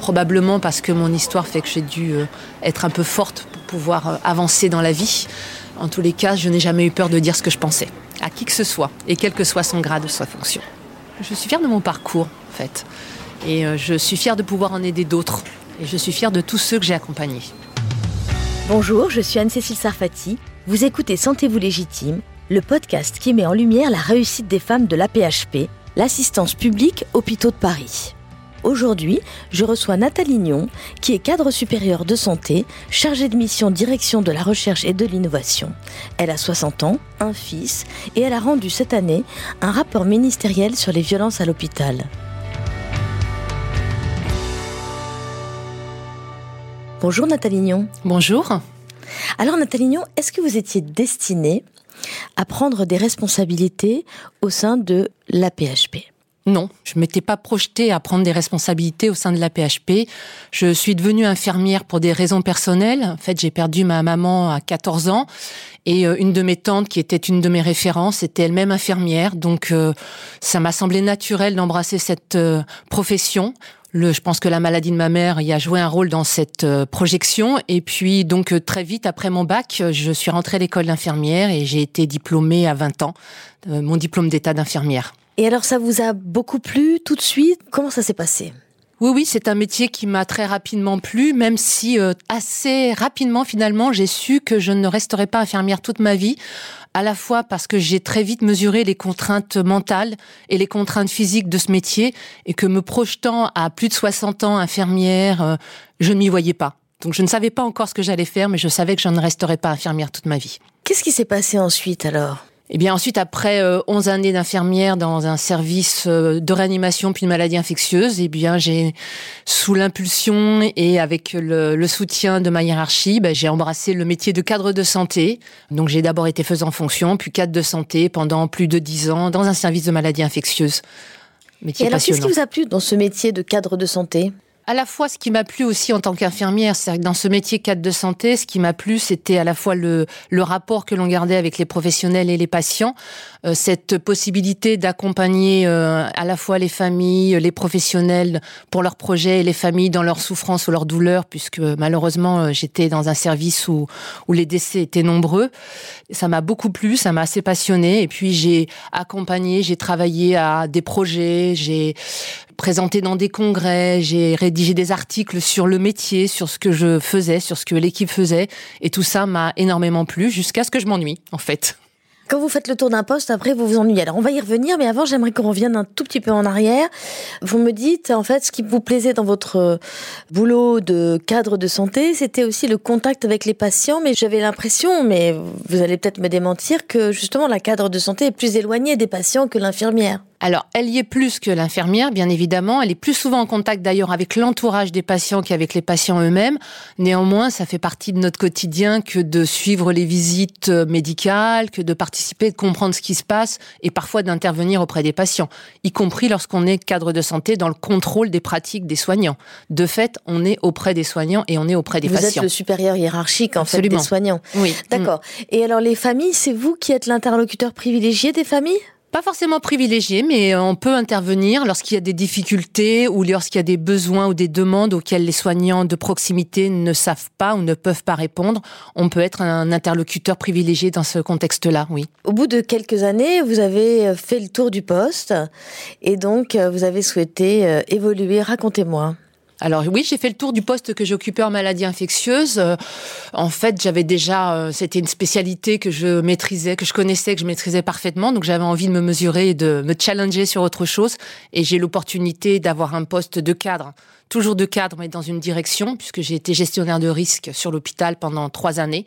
probablement parce que mon histoire fait que j'ai dû euh, être un peu forte pour pouvoir euh, avancer dans la vie. En tous les cas, je n'ai jamais eu peur de dire ce que je pensais, à qui que ce soit, et quel que soit son grade, sa fonction. Je suis fière de mon parcours, en fait. Et euh, je suis fière de pouvoir en aider d'autres. Et je suis fière de tous ceux que j'ai accompagnés. Bonjour, je suis Anne-Cécile Sarfati. Vous écoutez Sentez-vous légitime, le podcast qui met en lumière la réussite des femmes de l'APHP, l'assistance publique Hôpitaux de Paris. Aujourd'hui, je reçois Nathalie Lignon, qui est cadre supérieur de santé, chargée de mission direction de la recherche et de l'innovation. Elle a 60 ans, un fils, et elle a rendu cette année un rapport ministériel sur les violences à l'hôpital. Bonjour Nathalie Lignon. Bonjour. Alors Nathalie Lignon, est-ce que vous étiez destinée à prendre des responsabilités au sein de l'APHP non, je m'étais pas projetée à prendre des responsabilités au sein de la PHP. Je suis devenue infirmière pour des raisons personnelles. En fait, j'ai perdu ma maman à 14 ans et euh, une de mes tantes qui était une de mes références était elle-même infirmière. Donc euh, ça m'a semblé naturel d'embrasser cette euh, profession. Je pense que la maladie de ma mère y a joué un rôle dans cette projection. Et puis, donc, très vite après mon bac, je suis rentrée à l'école d'infirmière et j'ai été diplômée à 20 ans, mon diplôme d'état d'infirmière. Et alors ça vous a beaucoup plu tout de suite? Comment ça s'est passé? Oui, oui, c'est un métier qui m'a très rapidement plu, même si euh, assez rapidement, finalement, j'ai su que je ne resterai pas infirmière toute ma vie, à la fois parce que j'ai très vite mesuré les contraintes mentales et les contraintes physiques de ce métier, et que me projetant à plus de 60 ans infirmière, euh, je ne m'y voyais pas. Donc je ne savais pas encore ce que j'allais faire, mais je savais que je ne resterais pas infirmière toute ma vie. Qu'est-ce qui s'est passé ensuite alors? Et eh bien ensuite, après 11 euh, années d'infirmière dans un service euh, de réanimation puis de maladie infectieuse, eh bien j'ai, sous l'impulsion et avec le, soutien de ma hiérarchie, ben, j'ai embrassé le métier de cadre de santé. Donc j'ai d'abord été faisant fonction, puis cadre de santé pendant plus de 10 ans dans un service de maladie infectieuse. Métier et alors, qu'est-ce qui vous a plu dans ce métier de cadre de santé? À la fois ce qui m'a plu aussi en tant qu'infirmière, c'est dans ce métier cadre de santé, ce qui m'a plu, c'était à la fois le, le rapport que l'on gardait avec les professionnels et les patients, euh, cette possibilité d'accompagner euh, à la fois les familles, les professionnels pour leurs projets et les familles dans leurs souffrances ou leurs douleurs, puisque malheureusement euh, j'étais dans un service où, où les décès étaient nombreux. Ça m'a beaucoup plu, ça m'a assez passionné. Et puis j'ai accompagné, j'ai travaillé à des projets, j'ai présenté dans des congrès, j'ai rédigé des articles sur le métier, sur ce que je faisais, sur ce que l'équipe faisait, et tout ça m'a énormément plu jusqu'à ce que je m'ennuie, en fait. Quand vous faites le tour d'un poste, après vous vous ennuyez. Alors on va y revenir, mais avant j'aimerais qu'on revienne un tout petit peu en arrière. Vous me dites en fait ce qui vous plaisait dans votre euh, boulot de cadre de santé, c'était aussi le contact avec les patients. Mais j'avais l'impression, mais vous allez peut-être me démentir, que justement la cadre de santé est plus éloignée des patients que l'infirmière. Alors, elle y est plus que l'infirmière, bien évidemment. Elle est plus souvent en contact d'ailleurs avec l'entourage des patients qu'avec les patients eux-mêmes. Néanmoins, ça fait partie de notre quotidien que de suivre les visites euh, médicales, que de participer, de comprendre ce qui se passe et parfois d'intervenir auprès des patients, y compris lorsqu'on est cadre de santé dans le contrôle des pratiques des soignants. De fait, on est auprès des soignants et on est auprès des patients. Vous êtes le supérieur hiérarchique en fait des soignants. Oui. D'accord. Et alors les familles, c'est vous qui êtes l'interlocuteur privilégié des familles? Pas forcément privilégié, mais on peut intervenir lorsqu'il y a des difficultés ou lorsqu'il y a des besoins ou des demandes auxquelles les soignants de proximité ne savent pas ou ne peuvent pas répondre. On peut être un interlocuteur privilégié dans ce contexte-là, oui. Au bout de quelques années, vous avez fait le tour du poste et donc vous avez souhaité euh, évoluer. Racontez-moi. Alors oui, j'ai fait le tour du poste que j'occupais en maladie infectieuse. Euh, en fait, j'avais déjà, euh, c'était une spécialité que je maîtrisais, que je connaissais, que je maîtrisais parfaitement. Donc j'avais envie de me mesurer et de me challenger sur autre chose. Et j'ai l'opportunité d'avoir un poste de cadre, toujours de cadre, mais dans une direction, puisque j'ai été gestionnaire de risque sur l'hôpital pendant trois années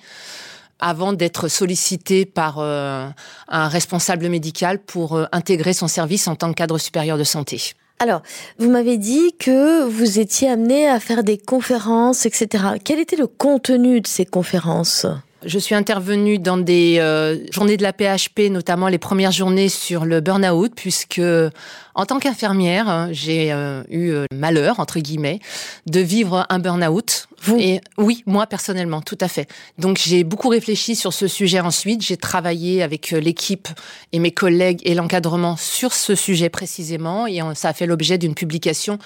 avant d'être sollicité par euh, un responsable médical pour intégrer son service en tant que cadre supérieur de santé. Alors, vous m'avez dit que vous étiez amené à faire des conférences, etc. Quel était le contenu de ces conférences? Je suis intervenue dans des euh, journées de la PHP, notamment les premières journées sur le burn-out, puisque en tant qu'infirmière, hein, j'ai euh, eu le malheur, entre guillemets, de vivre un burn-out. Vous? Et oui, moi personnellement, tout à fait. Donc j'ai beaucoup réfléchi sur ce sujet ensuite. J'ai travaillé avec l'équipe et mes collègues et l'encadrement sur ce sujet précisément. Et ça a fait l'objet d'une publication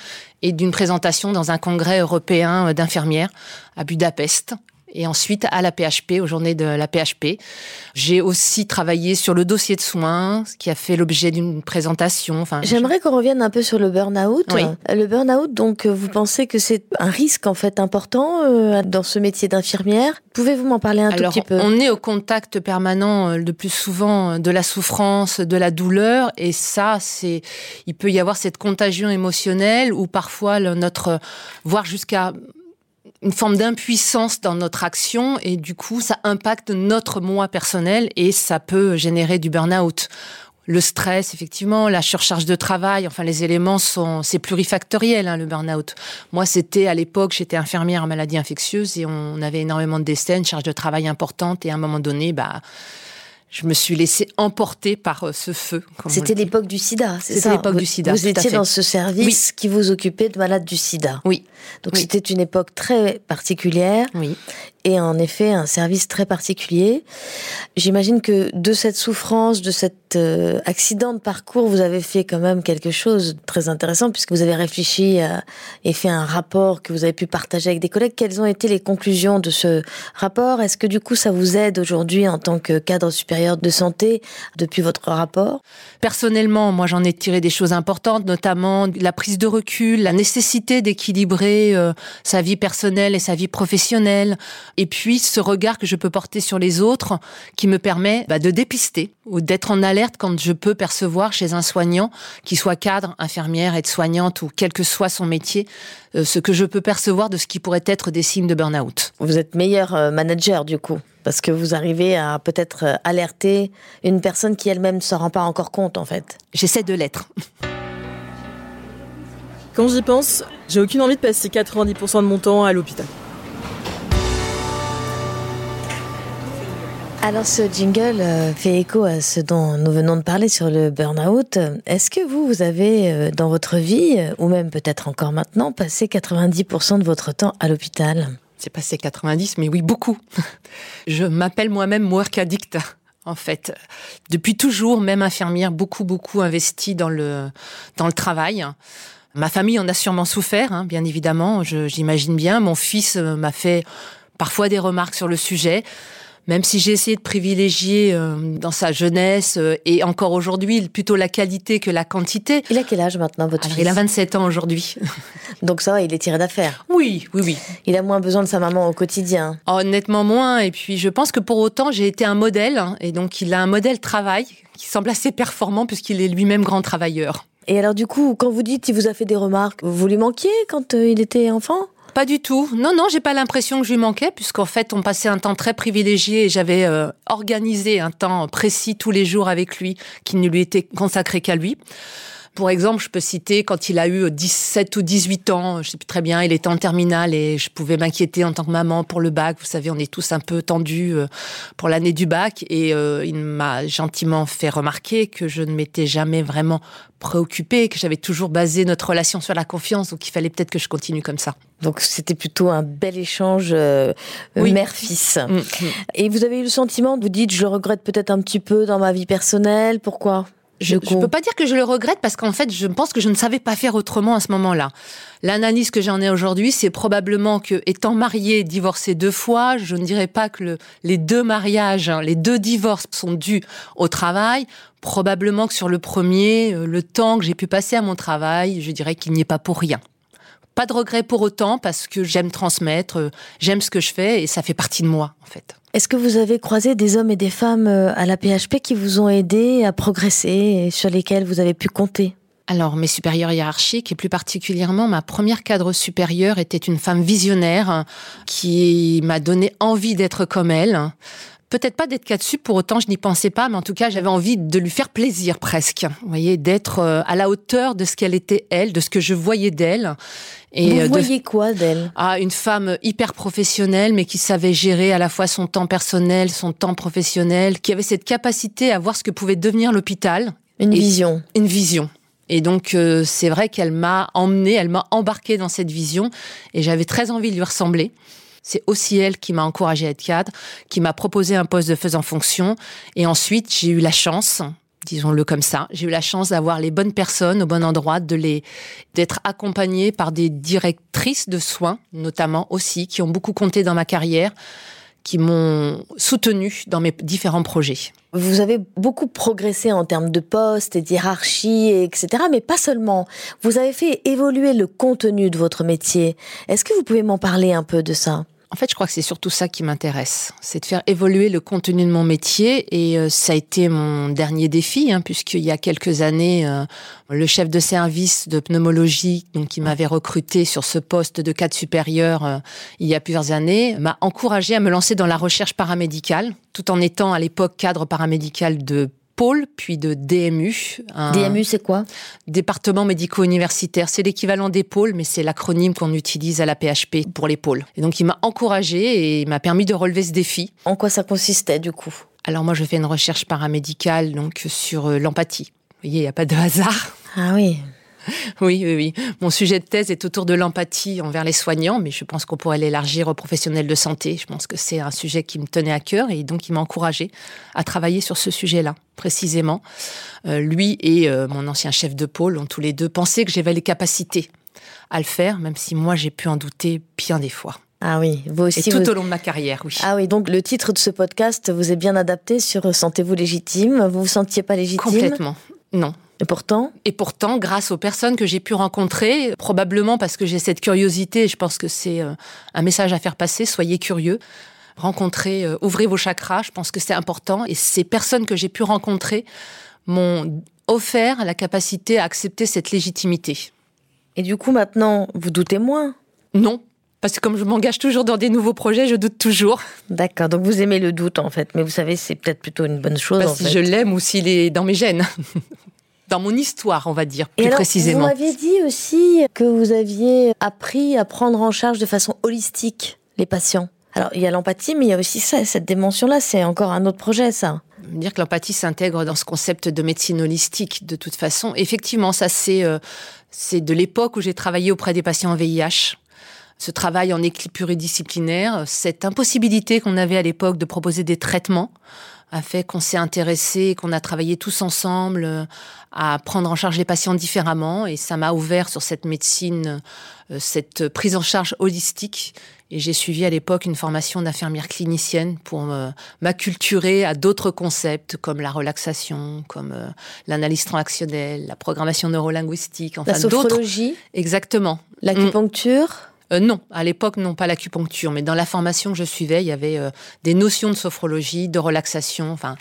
et d'une présentation dans un congrès européen d'infirmières à Budapest et ensuite à la PHP, aux journées de la PHP. J'ai aussi travaillé sur le dossier de soins, ce qui a fait l'objet d'une présentation. Enfin, J'aimerais qu'on revienne un peu sur le burn-out. Oui. Le burn-out, donc, euh, vous pensez que c'est un risque en fait important euh, dans ce métier d'infirmière? Pouvez-vous m'en parler un Alors, tout petit peu? on est au contact permanent euh, le plus souvent de la souffrance, de la douleur, et ça, c'est, il peut y avoir cette contagion émotionnelle ou parfois notre, voire jusqu'à une forme d'impuissance dans notre action et du coup ça impacte notre moi personnel et ça peut générer du burn-out. Le stress, effectivement, la surcharge de travail, enfin les éléments sont, c'est plurifactoriel hein, le burn-out. Moi, c'était à l'époque, j'étais infirmière en maladie infectieuse et on avait énormément de décès, une charge de travail importante et à un moment donné, bah, je me suis laissée emporter par euh, ce feu. C'était l'époque du sida, c'est C'était ça l'époque Vous- du sida, Vous étiez dans ce service qui vous occupait de malades du sida. Oui, Donc Oui. c'était une époque très particulière oui. Et en effet un service très particulier. J'imagine que de cette souffrance, de cet euh, accident de parcours, vous avez fait quand même quelque chose de très intéressant puisque vous avez réfléchi à- et fait un rapport que vous avez pu partager avec des collègues. Quelles ont été les conclusions de ce rapport? Est-ce que du coup ça vous aide aujourd'hui en tant que cadre supérieur de santé depuis votre rapport? Personnellement, moi, j'en ai tiré des choses importantes, notamment la prise de recul, la nécessité d'équilibrer euh, sa vie personnelle et sa vie professionnelle, et puis ce regard que je peux porter sur les autres, qui me permet bah, de dépister ou d'être en alerte quand je peux percevoir chez un soignant, qui soit cadre, infirmière, aide-soignante ou quel que soit son métier, euh, ce que je peux percevoir de ce qui pourrait être des signes de burn-out. Vous êtes meilleur euh, manager du coup parce que vous arrivez à peut-être euh, alerter une personne qui elle-même ne s'en rend pas encore compte en fait. J'essaie de l'être. Quand j'y pense, j'ai aucune envie de passer 90% de mon temps à l'hôpital. Alors ce jingle euh, fait écho à ce dont nous venons de parler sur le burn-out. Est-ce que vous, vous avez euh, dans votre vie, euh, ou même peut-être encore maintenant, passé 90% de votre temps à l'hôpital? C'est passé 90, mais oui, beaucoup. Je m'appelle moi-même work addict, en fait. Depuis toujours, même infirmière, beaucoup, beaucoup investie dans le, dans le travail. Ma famille en a sûrement souffert, hein, bien évidemment, j'imagine bien. Mon fils m'a fait parfois des remarques sur le sujet. Même si j'ai essayé de privilégier euh, dans sa jeunesse euh, et encore aujourd'hui plutôt la qualité que la quantité. Il a quel âge maintenant votre Alors, fils il a 27 ans aujourd'hui. Donc ça va, il est tiré d'affaire. Oui, oui, oui. Il a moins besoin de sa maman au quotidien. Honnêtement moins. Et puis je pense que pour autant j'ai été un modèle. hein, et donc il a un modèle travail qui semble assez performant puisqu'il est lui-même grand travailleur. Et alors du coup, quand vous dites qu'il vous a fait des remarques, vous lui manquiez quand euh, il était enfant? Pas du tout. Non, non, j'ai pas l'impression que je lui manquais puisqu'en fait on passait un temps très privilégié et j'avais euh, organisé un temps précis tous les jours avec lui qui ne lui était consacré qu'à lui. Pour exemple, je peux citer quand il a eu 17 ou 18 ans, je sais plus très bien, il était en terminale et je pouvais m'inquiéter en tant que maman pour le bac. Vous savez, on est tous un peu tendus euh, pour l'année du bac et euh, il m'a gentiment fait remarquer que je ne m'étais jamais vraiment préoccupée, que j'avais toujours basé notre relation sur la confiance, donc il fallait peut-être que je continue comme ça. Donc c'était plutôt un bel échange euh, Oui. mère-fils. Mm, mm. Et vous avez eu le sentiment, vous dites, je le regrette peut-être un petit peu dans ma vie personnelle. Pourquoi? Je ne peux pas dire que je le regrette parce qu'en fait, je pense que je ne savais pas faire autrement à ce moment-là. L'analyse que j'en ai aujourd'hui, c'est probablement que, étant mariée, divorcée deux fois, je ne dirais pas que le- les deux mariages, hein, les deux divorces sont dus au travail. Probablement que sur le premier, euh, le temps que j'ai pu passer à mon travail, je dirais qu'il n'y est pas pour rien. Pas de regret pour autant parce que j'aime transmettre, euh, j'aime ce que je fais et ça fait partie de moi, en fait. Est-ce que vous avez croisé des hommes et des femmes euh, à la PHP qui vous ont aidé à progresser et sur lesquels vous avez pu compter? Alors, mes supérieurs hiérarchiques, et plus particulièrement ma première cadre supérieure, était une femme visionnaire qui m'a donné envie d'être comme elle. Peut-être pas d'être cas dessus, pour autant je n'y pensais pas, mais en tout cas j'avais envie de lui faire plaisir presque. Vous voyez, d'être euh, à la hauteur de ce qu'elle était elle, de ce que je voyais d'elle. Et Vous euh, voyez quoi d'elle? Ah, une femme hyper professionnelle, mais qui savait gérer à la fois son temps personnel, son temps professionnel, qui avait cette capacité à voir ce que pouvait devenir l'hôpital. Une vision. Une vision. Et donc euh, c'est vrai qu'elle m'a emmenée, elle m'a embarquée dans cette vision, et j'avais très envie de lui ressembler. C'est aussi elle qui m'a encouragée à être cadre, qui m'a proposé un poste de faisant fonction. Et ensuite, j'ai eu la chance, disons-le comme ça, j'ai eu la chance d'avoir les bonnes personnes au bon endroit, de les d'être accompagnée par des directrices de soins, notamment aussi, qui ont beaucoup compté dans ma carrière, qui m'ont soutenue dans mes différents projets. Vous avez beaucoup progressé en termes de postes et d'hierarchie, etc. Mais pas seulement. Vous avez fait évoluer le contenu de votre métier. Est-ce que vous pouvez m'en parler un peu de ça? En fait, je crois que c'est surtout ça qui m'intéresse, c'est de faire évoluer le contenu de mon métier et euh, ça a été mon dernier défi, hein, puisqu'il y a quelques années, euh, le chef de service de pneumologie, donc qui m'avait recruté sur ce poste de cadre supérieur euh, il y a plusieurs années, m'a encouragé à me lancer dans la recherche paramédicale, tout en étant à l'époque cadre paramédical de pôle, puis de DMU. DMU, c'est quoi? Département médico-universitaire. C'est l'équivalent des pôles, mais c'est l'acronyme qu'on utilise à la PHP pour les pôles. Et donc, il m'a encouragé et il m'a permis de relever ce défi. En quoi ça consistait, du coup? Alors, moi, je fais une recherche paramédicale donc sur euh, l'empathie. Vous voyez, il n'y a pas de hasard. Ah oui. Oui, oui, oui. Mon sujet de thèse est autour de l'empathie envers les soignants, mais je pense qu'on pourrait l'élargir aux professionnels de santé. Je pense que c'est un sujet qui me tenait à cœur et donc il m'a encouragé à travailler sur ce sujet-là, précisément. Euh, lui et euh, mon ancien chef de pôle ont tous les deux pensé que j'avais les capacités à le faire, même si moi j'ai pu en douter bien des fois. Ah oui, vous aussi. Et tout au long de ma carrière, oui. Ah oui, donc le titre de ce podcast vous est bien adapté sur Sentez-vous légitime Vous vous sentiez pas légitime? Complètement. Non, et pourtant Et pourtant, grâce aux personnes que j'ai pu rencontrer, probablement parce que j'ai cette curiosité, je pense que c'est euh, un message à faire passer, soyez curieux. Rencontrez, euh, ouvrez vos chakras, je pense que c'est important. Et ces personnes que j'ai pu rencontrer m'ont offert la capacité à accepter cette légitimité. Et du coup, maintenant, vous doutez moins? Non, parce que comme je m'engage toujours dans des nouveaux projets, je doute toujours. D'accord, donc vous aimez le doute en fait, mais vous savez, c'est peut-être plutôt une bonne chose. Bah, si je l'aime ou s'il est dans mes gènes. dans mon histoire, on va dire, plus Et alors, précisément. Vous m'aviez dit aussi que vous aviez appris à prendre en charge de façon holistique les patients. Alors, il y a l'empathie, mais il y a aussi ça, cette dimension-là, c'est encore un autre projet, ça. Dire que l'empathie s'intègre dans ce concept de médecine holistique, de toute façon. Effectivement, ça, c'est euh, c'est de l'époque où j'ai travaillé auprès des patients en VIH. Ce travail en équipe pluridisciplinaire, cette impossibilité qu'on avait à l'époque de proposer des traitements, a fait qu'on s'est intéressé, qu'on a travaillé tous ensemble euh, à prendre en charge les patients différemment. Et ça m'a ouvert sur cette médecine, euh, cette prise en charge holistique. Et j'ai suivi à l'époque une formation d'infirmière clinicienne pour m'acculturer à d'autres concepts comme la relaxation, comme euh, l'analyse transactionnelle, la programmation neurolinguistique, enfin d'autres. La sophrologie Exactement. L'acupuncture euh, non, à l'époque, non, pas l'acupuncture, mais dans la formation que je suivais, il y avait euh, des notions de sophrologie, de relaxation, enfin,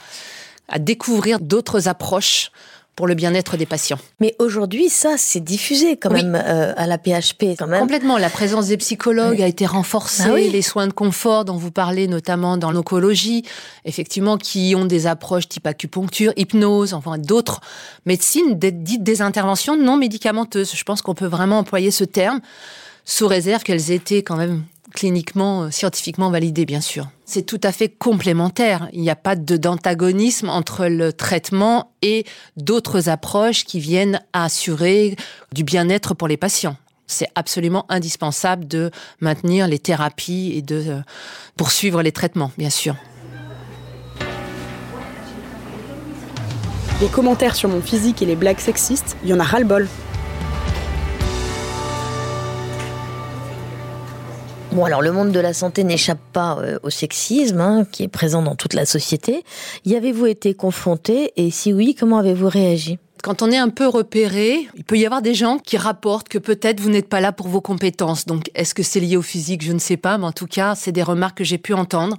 à découvrir d'autres approches pour le bien-être des patients. Mais aujourd'hui, ça, c'est diffusé quand même euh, à la PHP. Quand même. Complètement. La présence des psychologues a été renforcée. Bah les soins de confort dont vous parlez, notamment dans l'oncologie, effectivement, qui ont des approches type acupuncture, hypnose, enfin d'autres médecines dites des interventions non médicamenteuses. Je pense qu'on peut vraiment employer ce terme sous réserve qu'elles étaient quand même cliniquement, euh, scientifiquement validées, bien sûr. C'est tout à fait complémentaire. Il n'y a pas d'antagonisme entre le traitement et d'autres approches qui viennent assurer du bien-être pour les patients. C'est absolument indispensable de maintenir les thérapies et de euh, poursuivre les traitements, bien sûr. Les commentaires sur mon physique et les blagues sexistes, il y en a ras-le-bol. Bon, alors le monde de la santé n'échappe pas euh, au sexisme hein, qui est présent dans toute la société. Y avez-vous été confronté et si oui, comment avez-vous réagi? Quand on est un peu repéré, il peut y avoir des gens qui rapportent que peut-être vous n'êtes pas là pour vos compétences. Donc, est-ce que c'est lié au physique? Je ne sais pas, mais en tout cas, c'est des remarques que j'ai pu entendre.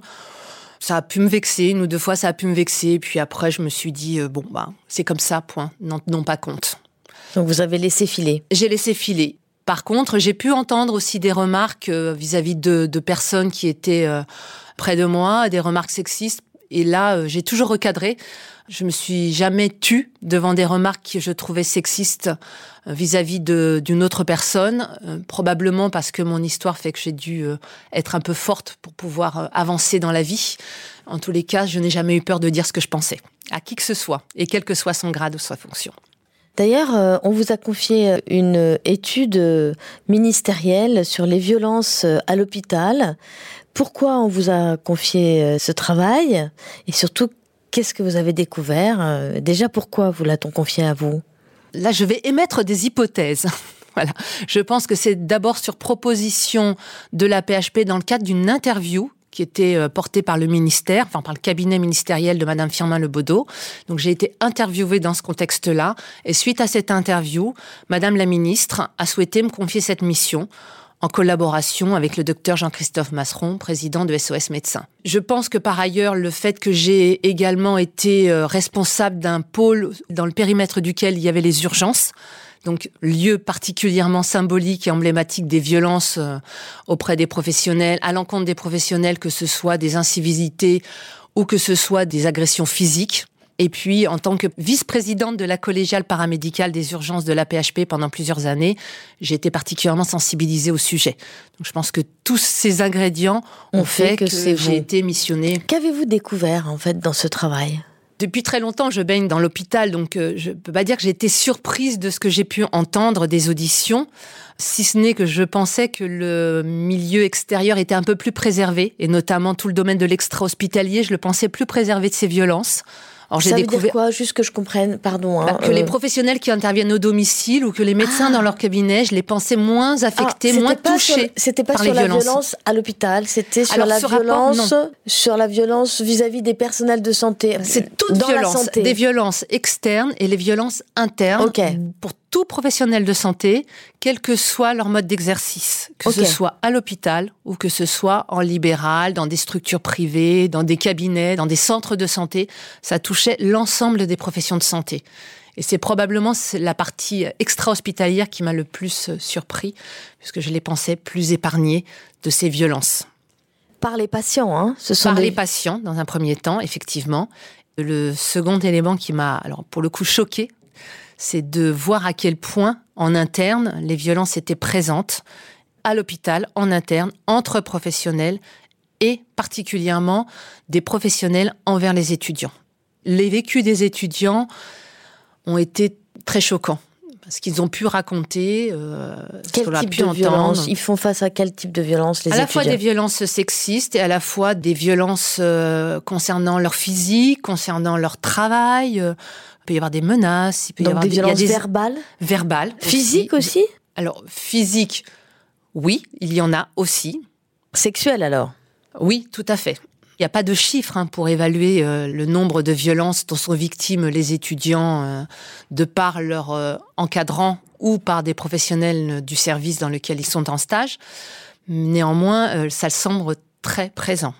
Ça a pu me vexer, une ou deux fois, ça a pu me vexer. Puis après, je me suis dit, euh, bon, bah, c'est comme ça, point. Non, non pas compte. Donc, vous avez laissé filer? J'ai laissé filer. Par contre, j'ai pu entendre aussi des remarques euh, vis-à-vis de, personnes qui étaient euh, près de moi, des remarques sexistes. Et là, j'ai toujours recadré. Je me suis jamais tue devant des remarques que je trouvais sexistes vis-à-vis d'une autre personne, probablement parce que mon histoire fait que j'ai dû être un peu forte pour pouvoir avancer dans la vie. En tous les cas, je n'ai jamais eu peur de dire ce que je pensais, à qui que ce soit, et quel que soit son grade ou sa fonction. D'ailleurs, euh, on vous a confié une étude euh, ministérielle sur les violences euh, à l'hôpital. Pourquoi on vous a confié ce travail? Et surtout, qu'est-ce que vous avez découvert? Déjà, pourquoi vous l'a-t-on confié à vous? Là, je vais émettre des hypothèses. voilà. Je pense que c'est d'abord sur proposition de la PHP dans le cadre d'une interview qui était euh, porté par le ministère, enfin par le cabinet ministériel de Madame Firmin Lebaudot. Donc j'ai été interviewée dans ce contexte-là. Et suite à cette interview, Madame la ministre a souhaité me confier cette mission en collaboration avec le docteur Jean-Christophe Masseron, président de SOS Médecins. Je pense que par ailleurs, le fait que j'ai également été euh, responsable d'un pôle dans le périmètre duquel il y avait les urgences, donc lieu particulièrement symbolique et emblématique des violences euh, auprès des professionnels, à l'encontre des professionnels, que ce soit des incivilités ou que ce soit des agressions physiques. Et puis, en tant que vice-présidente de la collégiale paramédicale des urgences de la PHP pendant plusieurs années, j'ai été particulièrement sensibilisée au sujet. Donc, je pense que tous ces ingrédients ont fait, que, que j'ai été missionnée. Qu'avez-vous découvert, en fait, dans ce travail? Depuis très longtemps, je baigne dans l'hôpital, donc euh, je peux pas dire que j'ai été surprise de ce que j'ai pu entendre des auditions, si ce n'est que je pensais que le milieu extérieur était un peu plus préservé, et notamment tout le domaine de l'extra-hospitalier, je le pensais plus préservé de ces violences. Alors, ça veut dire quoi Juste que je comprenne, pardon. Hein, bah, que les euh. professionnels qui interviennent au domicile ou que les médecins dans ah. leur cabinet, je les pensais moins affectés, ah, moins touchés. C'était pas sur la violence à l'hôpital, c'était sur, la violence, sur la violence vis-à-vis des personnels de santé. C'est toute dans violence, la santé. des violences externes et les violences internes. Ok. Pour tout professionnel de santé, quel que soit leur mode d'exercice, que ce soit à l'hôpital ou que ce soit en libéral, dans des structures privées, dans des cabinets, dans des centres de santé, ça touchait l'ensemble des professions de santé. Et c'est probablement la partie extra-hospitalière qui m'a le plus euh, surpris, puisque je les pensais plus épargnés de ces violences. Par les patients, hein Ce sont Par les patients, dans un premier temps, effectivement. Le second élément qui m'a, alors pour le coup, choqué, c'est de voir à quel point, en interne, les violences étaient présentes à l'hôpital, en interne, entre professionnels et particulièrement des professionnels envers les étudiants. Les vécus des étudiants ont été très choquants. Ce qu'ils ont pu raconter, euh, quel type de violence? Ils font face à quel type de violence les À la fois des violences sexistes et à la fois des violences euh, concernant leur physique, concernant leur travail, euh, peut y avoir des menaces, il peut y avoir des, violences verbales Verbales. Physiques aussi, Alors, physique, oui, il y en a aussi. Sexuelles alors Oui, tout à fait. Il n'y a pas de chiffre hein, pour évaluer euh, le nombre de violences dont sont victimes les étudiants euh, de par leur euh, encadrant ou par des professionnels du service dans lequel ils sont en stage. Néanmoins, ça semble très présent.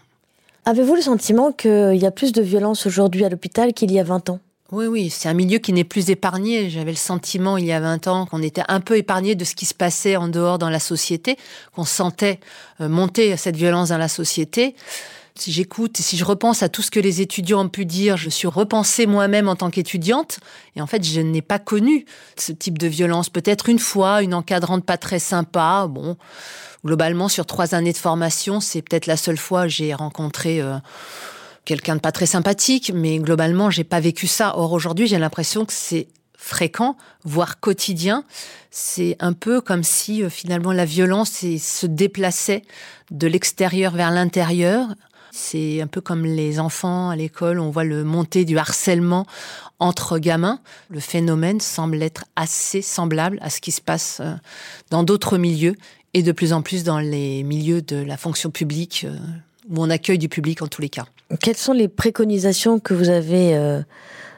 Avez-vous le sentiment qu'il y a plus de violence aujourd'hui à l'hôpital qu'il y a 20 ans? Oui, oui, c'est un milieu qui n'est plus épargné. J'avais le sentiment il y a 20 ans qu'on était un peu épargné de ce qui se passait en dehors dans la société, qu'on sentait euh, monter cette violence dans la société. Si j'écoute si je repense à tout ce que les étudiants ont pu dire, je suis repensée moi-même en tant qu'étudiante. Et en fait, je n'ai pas connu ce type de violence. Peut-être une fois, une encadrante pas très sympa. Bon, globalement, sur trois années de formation, c'est peut-être la seule fois que j'ai rencontré... Euh, quelqu'un de pas très sympathique, mais globalement, j'ai pas vécu ça. Or, aujourd'hui, j'ai l'impression que c'est fréquent, voire quotidien. C'est un peu comme si euh, finalement la violence se déplaçait de l'extérieur vers l'intérieur. C'est un peu comme les enfants à l'école, on voit le monter du harcèlement entre gamins. Le phénomène semble être assez semblable à ce qui se passe euh, dans d'autres milieux et de plus en plus dans les milieux de la fonction publique, euh, où on accueille du public en tous les cas. Quelles sont les préconisations que vous avez euh,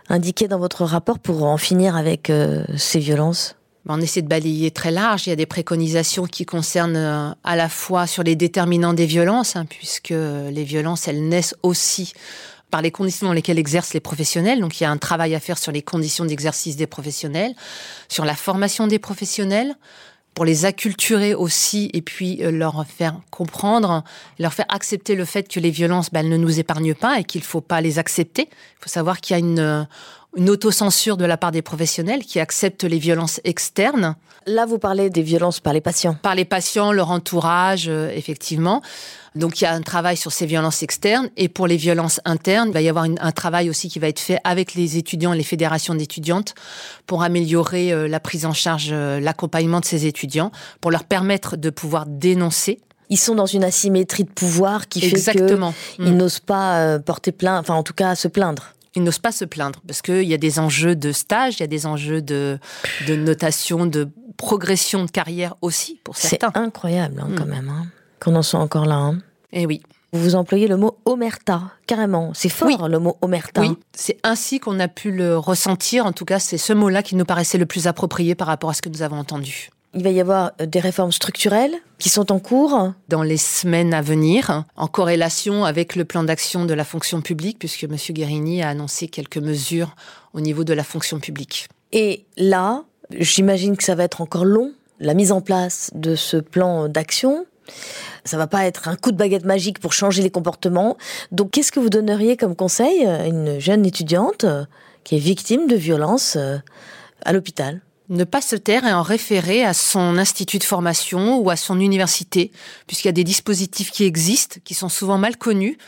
indiquées dans votre rapport pour en finir avec euh, ces violences? Ben, on essaie de balayer très large. Il y a des préconisations qui concernent euh, à la fois sur les déterminants des violences, hein, puisque les violences, elles naissent aussi par les conditions dans lesquelles exercent les professionnels. Donc il y a un travail à faire sur les conditions d'exercice des professionnels, sur la formation des professionnels, pour les acculturer aussi et puis euh, leur faire comprendre, leur faire accepter le fait que les violences, ben, elles ne nous épargnent pas et qu'il ne faut pas les accepter. Il faut savoir qu'il y a une, euh, une autocensure de la part des professionnels qui acceptent les violences externes. Là, vous parlez des violences par les patients. Par les patients, leur entourage, euh, effectivement. Donc il y a un travail sur ces violences externes et pour les violences internes, il va y avoir un travail aussi qui va être fait avec les étudiants les fédérations d'étudiantes pour améliorer euh, la prise en charge, euh, l'accompagnement de ces étudiants, pour leur permettre de pouvoir dénoncer ils sont dans une asymétrie de pouvoir qui fait qu'ils mm. n'osent pas porter plainte, enfin en tout cas se plaindre ils n'osent pas se plaindre parce qu'il y a des enjeux de stage, il y a des enjeux de, de notation, de progression de carrière aussi pour certains. C'est incroyable hein, quand mm. même hein, qu'on en soit encore là. Hein. Eh oui. Vous employez le mot omerta, carrément. C'est fort le mot omerta. Oui, c'est ainsi qu'on a pu le ressentir. En tout cas, c'est ce mot-là qui nous paraissait le plus approprié par rapport à ce que nous avons entendu. Il va y avoir euh, des réformes structurelles qui sont en cours Dans les semaines à venir, en corrélation avec le plan d'action de la fonction publique, puisque M. Guérini a annoncé quelques mesures au niveau de la fonction publique. Et là, j'imagine que ça va être encore long, la mise en place de ce plan d'action. Ça va pas être un coup de baguette magique pour changer les comportements. Donc, qu'est-ce que vous donneriez comme conseil à une jeune étudiante qui est victime de violences euh, à l'hôpital? Ne pas se taire et en référer à son institut de formation ou à son université, puisqu'il y a des dispositifs qui existent, qui sont souvent mal connus,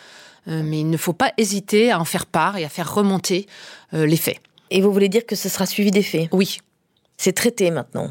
euh, mais il ne faut pas hésiter à en faire part et à faire remonter euh, les faits. Et vous voulez dire que ce sera suivi des faits? Oui. C'est traité maintenant?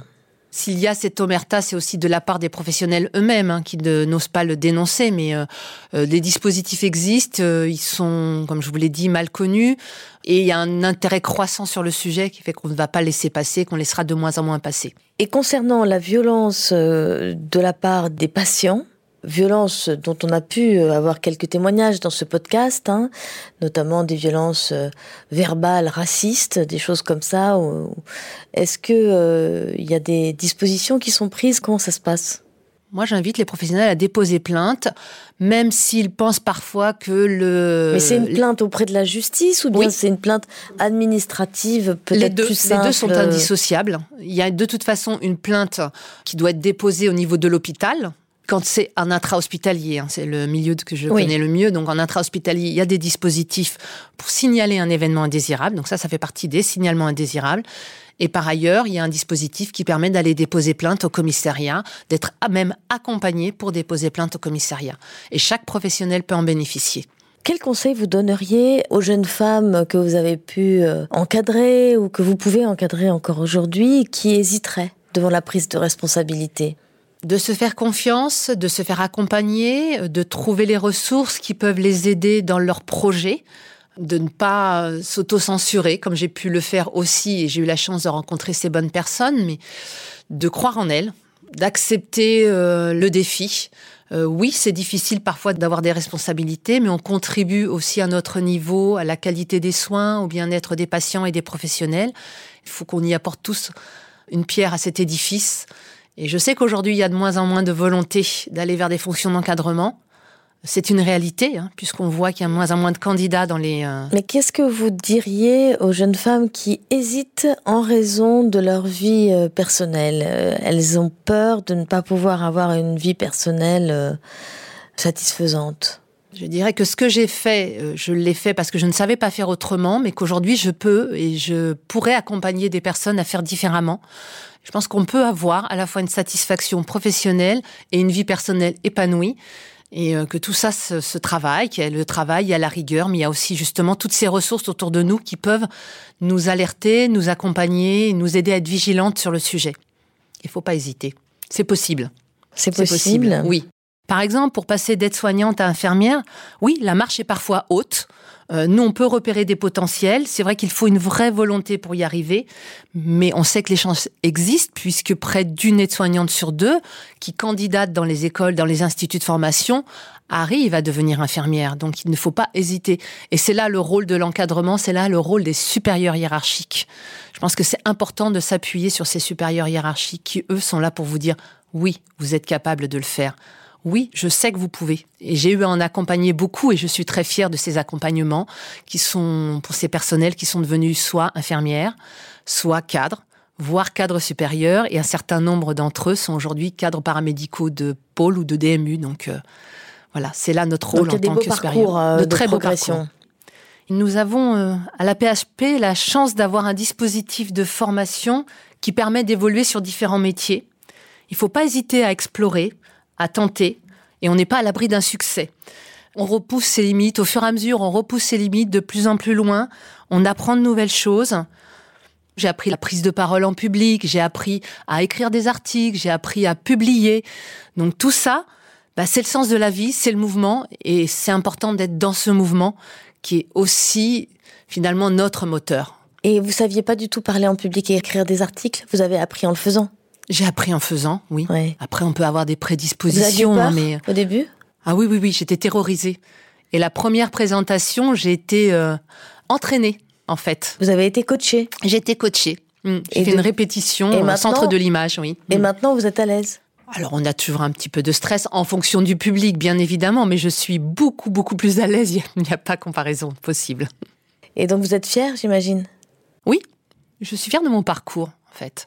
S'il y a cette omerta, c'est aussi de la part des professionnels eux-mêmes hein, qui n'osent pas le dénoncer, mais euh, euh, des dispositifs existent, euh, ils sont, comme je vous l'ai dit, mal connus, et il y a un intérêt croissant sur le sujet qui fait qu'on ne va pas laisser passer, qu'on laissera de moins en moins passer. Et concernant la violence de la part des patients, violences dont on a pu euh, avoir quelques témoignages dans ce podcast, hein, notamment des violences euh, verbales, racistes, des choses comme ça. Est-ce que euh, il y a des dispositions qui sont prises? Comment ça se passe? Moi, j'invite les professionnels à déposer plainte, même s'ils pensent parfois que le. Mais c'est une plainte auprès de la justice ou bien c'est une plainte administrative peut-être plus simple Les deux sont indissociables. Il y a de toute façon une plainte qui doit être déposée au niveau de l'hôpital, quand c'est un intra-hospitalier, hein, c'est le milieu que je connais le mieux, donc en intra-hospitalier, il y a des dispositifs pour signaler un événement indésirable, donc ça, ça fait partie des signalements indésirables. Et par ailleurs, il y a un dispositif qui permet d'aller déposer plainte au commissariat, d'être même accompagné pour déposer plainte au commissariat. Et chaque professionnel peut en bénéficier. Quel conseil vous donneriez aux jeunes femmes que vous avez pu euh, encadrer ou que vous pouvez encadrer encore aujourd'hui qui hésiteraient devant la prise de responsabilité? De se faire confiance, de se faire accompagner, de trouver les ressources qui peuvent les aider dans leurs projets, de ne pas euh, s'auto-censurer comme j'ai pu le faire aussi et j'ai eu la chance de rencontrer ces bonnes personnes, mais de croire en elles, d'accepter euh, le défi. Euh, oui, c'est difficile parfois d'avoir des responsabilités, mais on contribue aussi à notre niveau, à la qualité des soins, au bien-être des patients et des professionnels. Il faut qu'on y apporte tous une pierre à cet édifice. Et je sais qu'aujourd'hui, il y a de moins en moins de volonté d'aller vers des fonctions d'encadrement. C'est une réalité, hein, puisqu'on voit qu'il y a de moins en moins de candidats dans les... Euh, Mais qu'est-ce que vous diriez aux jeunes femmes qui hésitent en raison de leur vie euh, personnelle? Euh, Elles ont peur de ne pas pouvoir avoir une vie personnelle satisfaisante. Je dirais que ce que j'ai fait, je l'ai fait parce que je ne savais pas faire autrement, mais qu'aujourd'hui je peux et je pourrais accompagner des personnes à faire différemment. Je pense qu'on peut avoir à la fois une satisfaction professionnelle et une vie personnelle épanouie et euh, que tout ça se, travaille, qu'il y a le travail, il y a la rigueur, mais il y a aussi justement toutes ces ressources autour de nous qui peuvent nous alerter, nous accompagner, nous aider à être vigilantes sur le sujet. Il faut pas hésiter. C'est possible. C'est possible. Oui. Par exemple, pour passer d'aide-soignante à infirmière, oui, la marche est parfois haute. Euh, nous, on peut repérer des potentiels. C'est vrai qu'il faut une vraie volonté pour y arriver, mais on sait que les chances existent puisque près d'une aide-soignante sur deux qui candidate dans les écoles, dans les instituts de formation, arrive à devenir infirmière. Donc, il ne faut pas hésiter. Et c'est là le rôle de l'encadrement, c'est là le rôle des supérieurs hiérarchiques. Je pense que c'est important de s'appuyer sur ces supérieurs hiérarchiques qui, eux, sont là pour vous dire oui, vous êtes capable de le faire oui, je sais que vous pouvez. Et j'ai eu à en accompagner beaucoup et je suis très fière de ces accompagnements qui sont pour ces personnels qui sont devenus soit infirmières, soit cadres, voire cadres supérieurs, et un certain nombre d'entre eux sont aujourd'hui cadres paramédicaux de pôle ou de DMU. Donc euh, voilà, c'est là notre rôle en tant que supérieur. Euh, de, très beau parcours. Nous avons euh, à la PHP la chance d'avoir un dispositif de formation qui permet d'évoluer sur différents métiers. Il ne faut pas hésiter à explorer, à tenter, et on n'est pas à l'abri d'un succès. On repousse ses limites, au fur et à mesure, on repousse ses limites de plus en plus loin, on apprend de nouvelles choses. J'ai appris la prise de parole en public, j'ai appris à écrire des articles, j'ai appris à publier. Donc tout ça, bah, c'est le sens de la vie, c'est le mouvement, et c'est important d'être dans ce mouvement qui est aussi finalement notre moteur. Et vous saviez pas du tout parler en public et écrire des articles? Vous avez appris en le faisant? J'ai appris en faisant, oui. Après, on peut avoir des prédispositions, vous peur mais au début? Ah oui, oui, oui, j'étais terrorisée. Et la première présentation, j'ai été euh, entraînée, en fait. Vous avez été coachée? J'ai été coachée. Hmm. J'ai fait une répétition au centre de l'image, oui. Et hmm. maintenant, vous êtes à l'aise? Alors on a toujours un petit peu de stress en fonction du public, bien évidemment, mais je suis beaucoup, beaucoup plus à l'aise. Il n'y a pas comparaison possible. Et donc vous êtes fière, j'imagine? Oui, je suis fière de mon parcours, en fait.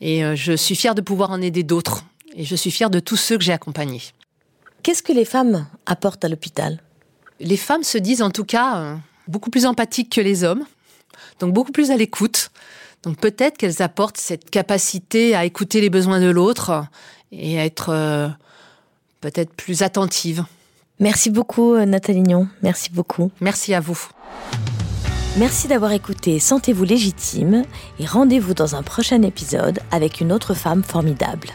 Et euh, je suis fière de pouvoir en aider d'autres. Et je suis fière de tous ceux que j'ai accompagnés. Qu'est-ce que les femmes apportent à l'hôpital? Les femmes se disent en tout cas euh, beaucoup plus empathiques que les hommes, donc beaucoup plus à l'écoute. Donc peut-être qu'elles apportent cette capacité à écouter les besoins de l'autre et être euh, peut-être plus attentive. Merci beaucoup Nathalie Lignon, merci beaucoup. Merci à vous. Merci d'avoir écouté Sentez-vous légitime et rendez-vous dans un prochain épisode avec une autre femme formidable.